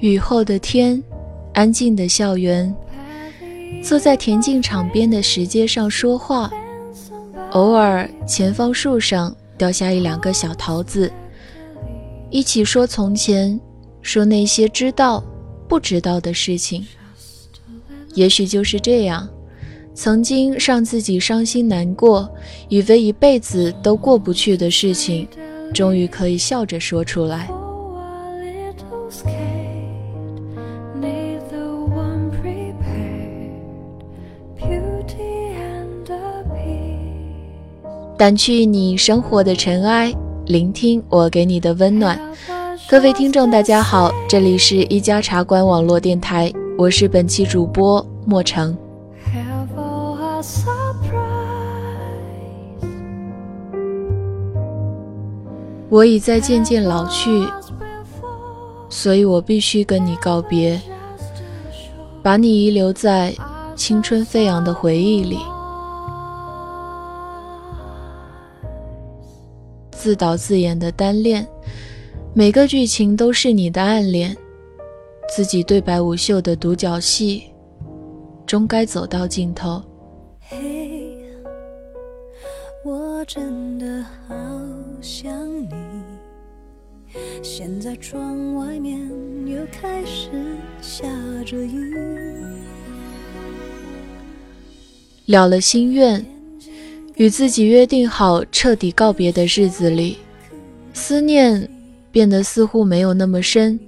雨后的天，安静的校园，坐在田径场边的石阶上说话，偶尔前方树上掉下一两个小桃子，一起说从前，说那些知道不知道的事情。也许就是这样，曾经让自己伤心难过，以为一辈子都过不去的事情，终于可以笑着说出来。掸去你生活的尘埃，聆听我给你的温暖。各位听众，大家好，这里是一家茶馆网络电台，我是本期主播莫成。我已在渐渐老去，所以我必须跟你告别，把你遗留在青春飞扬的回忆里。自导自演的单恋，每个剧情都是你的暗恋，自己对白无袖的独角戏，终该走到尽头。嘿，我真的好想你。现在窗外面又开始下着雨，了了心愿。与自己约定好彻底告别的日子里，思念变得似乎没有那么深，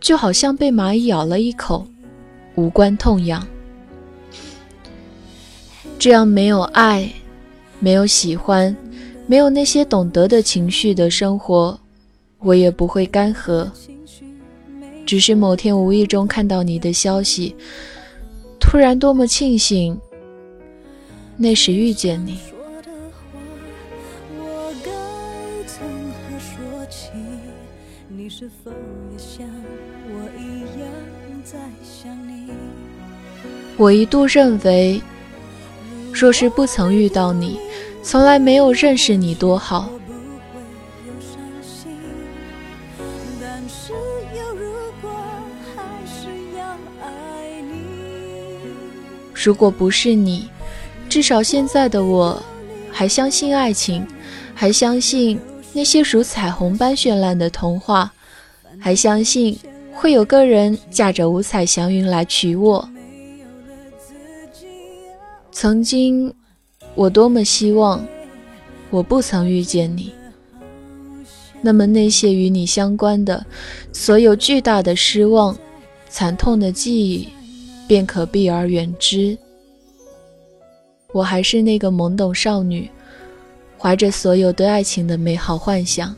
就好像被蚂蚁咬了一口，无关痛痒。这样没有爱，没有喜欢，没有那些懂得的情绪的生活，我也不会干涸。只是某天无意中看到你的消息，突然多么庆幸。那时遇见你，我一度认为，若是不曾遇到你，从来没有认识你多好。如果不是你。至少现在的我，还相信爱情，还相信那些如彩虹般绚烂的童话，还相信会有个人驾着五彩祥云来娶我。曾经，我多么希望我不曾遇见你，那么那些与你相关的所有巨大的失望、惨痛的记忆，便可避而远之。我还是那个懵懂少女，怀着所有对爱情的美好幻想。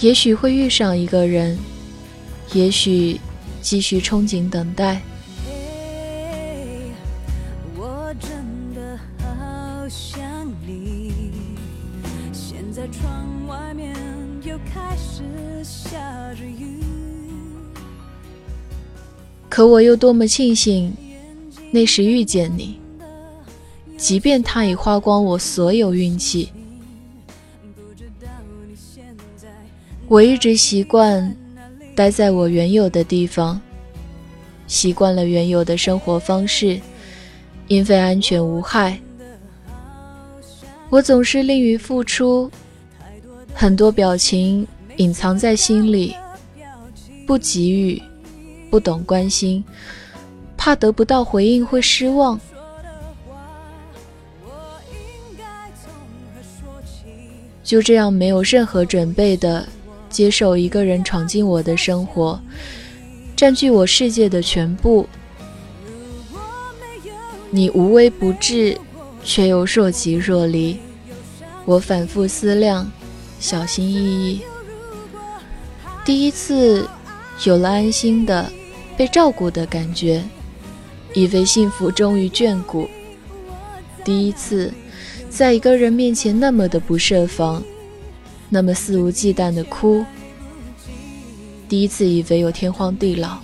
也许会遇上一个人，也许继续憧憬等待。可我又多么庆幸，那时遇见你。即便他已花光我所有运气，我一直习惯待在我原有的地方，习惯了原有的生活方式，因为安全无害。我总是吝于付出，很多表情隐藏在心里，不给予，不懂关心，怕得不到回应会失望。就这样没有任何准备的接受一个人闯进我的生活，占据我世界的全部。你无微不至，却又若即若离。我反复思量，小心翼翼。第一次有了安心的被照顾的感觉，以为幸福终于眷顾。第一次。在一个人面前那么的不设防，那么肆无忌惮的哭。第一次以为有天荒地老，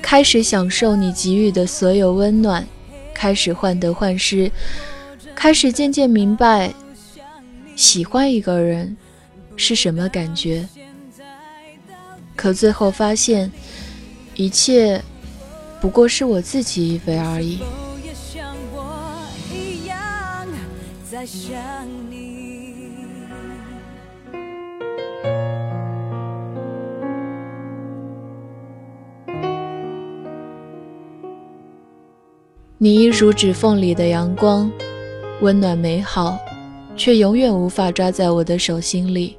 开始享受你给予的所有温暖，开始患得患失，开始渐渐明白，喜欢一个人是什么感觉。可最后发现，一切不过是我自己以为而已。想你你一如指缝里的阳光，温暖美好，却永远无法抓在我的手心里。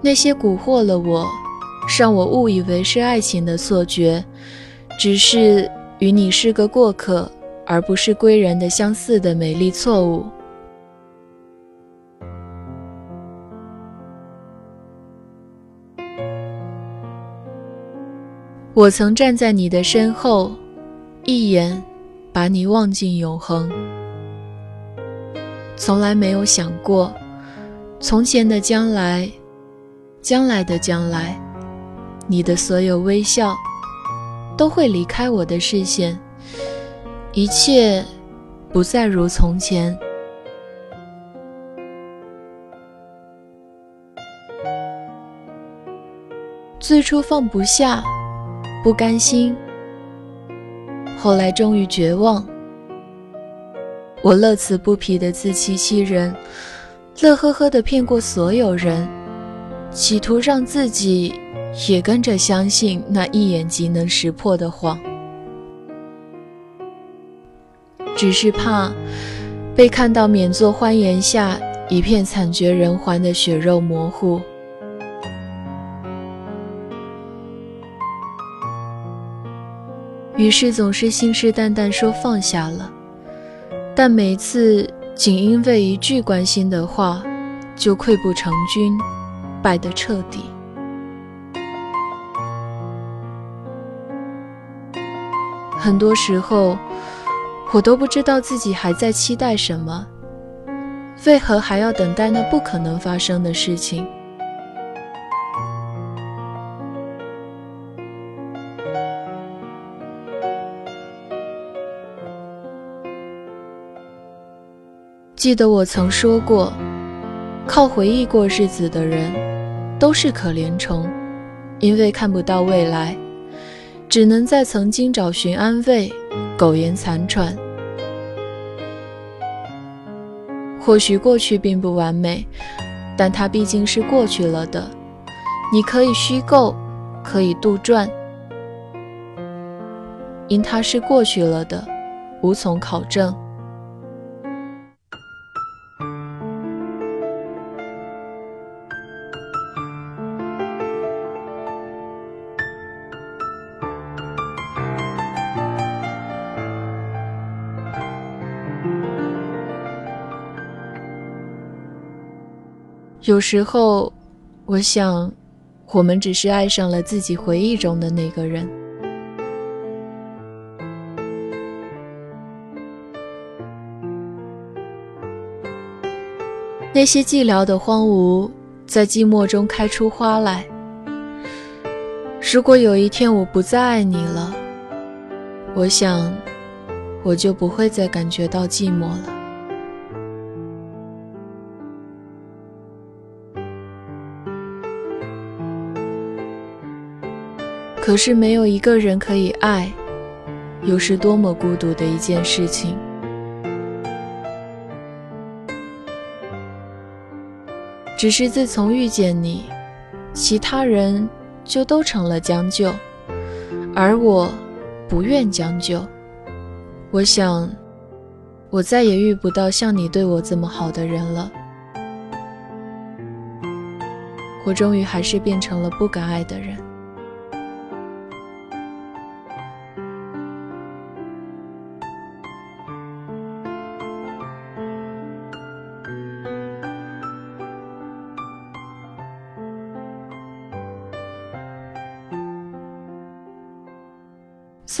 那些蛊惑了我，让我误以为是爱情的错觉，只是与你是个过客，而不是归人的相似的美丽错误。我曾站在你的身后。一眼，把你望进永恒。从来没有想过，从前的将来，将来的将来，你的所有微笑，都会离开我的视线，一切不再如从前。最初放不下，不甘心。后来终于绝望，我乐此不疲的自欺欺人，乐呵呵的骗过所有人，企图让自己也跟着相信那一眼即能识破的谎。只是怕被看到免作欢颜下一片惨绝人寰的血肉模糊。于是总是信誓旦旦说放下了，但每次仅因为一句关心的话，就溃不成军，败得彻底。很多时候，我都不知道自己还在期待什么，为何还要等待那不可能发生的事情？记得我曾说过，靠回忆过日子的人都是可怜虫，因为看不到未来，只能在曾经找寻安慰，苟延残喘。或许过去并不完美，但它毕竟是过去了的。你可以虚构，可以杜撰，因它是过去了的，无从考证。有时候，我想，我们只是爱上了自己回忆中的那个人。那些寂寥的荒芜，在寂寞中开出花来。如果有一天我不再爱你了，我想，我就不会再感觉到寂寞了。可是没有一个人可以爱，又是多么孤独的一件事情。只是自从遇见你，其他人就都成了将就，而我不愿将就。我想，我再也遇不到像你对我这么好的人了。我终于还是变成了不敢爱的人。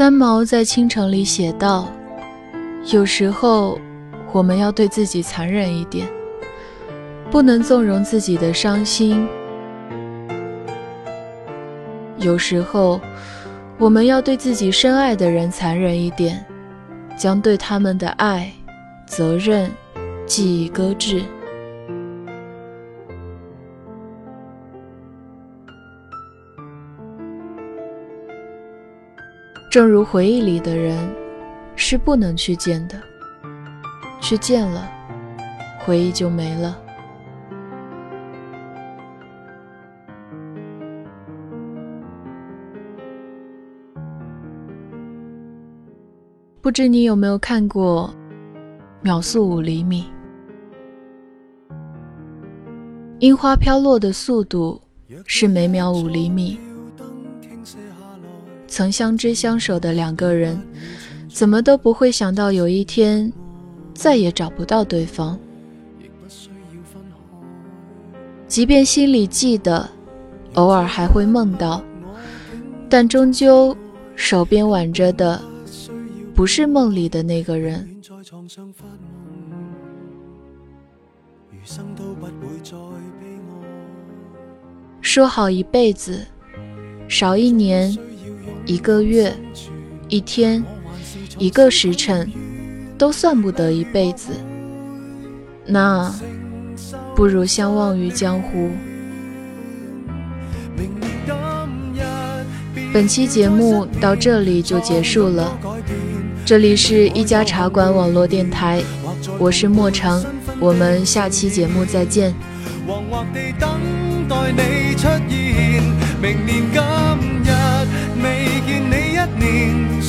三毛在《倾城》里写道：“有时候，我们要对自己残忍一点，不能纵容自己的伤心；有时候，我们要对自己深爱的人残忍一点，将对他们的爱、责任记忆搁置。”正如回忆里的人，是不能去见的，去见了，回忆就没了。不知你有没有看过《秒速五厘米》？樱花飘落的速度是每秒五厘米。曾相知相守的两个人，怎么都不会想到有一天再也找不到对方。即便心里记得，偶尔还会梦到，但终究手边挽着的。不是梦里的那个人。说好一辈子，少一年、一个月、一天、一个时辰，都算不得一辈子。那不如相忘于江湖。本期节目到这里就结束了。这里是一家茶馆网络电台，我是莫成，我们下期节目再见。惶惑地等待你出现，明年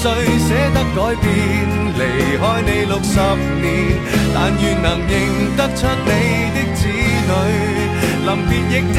谁舍得改变？离开你六十年，但愿能认得出你的子女。临别亦听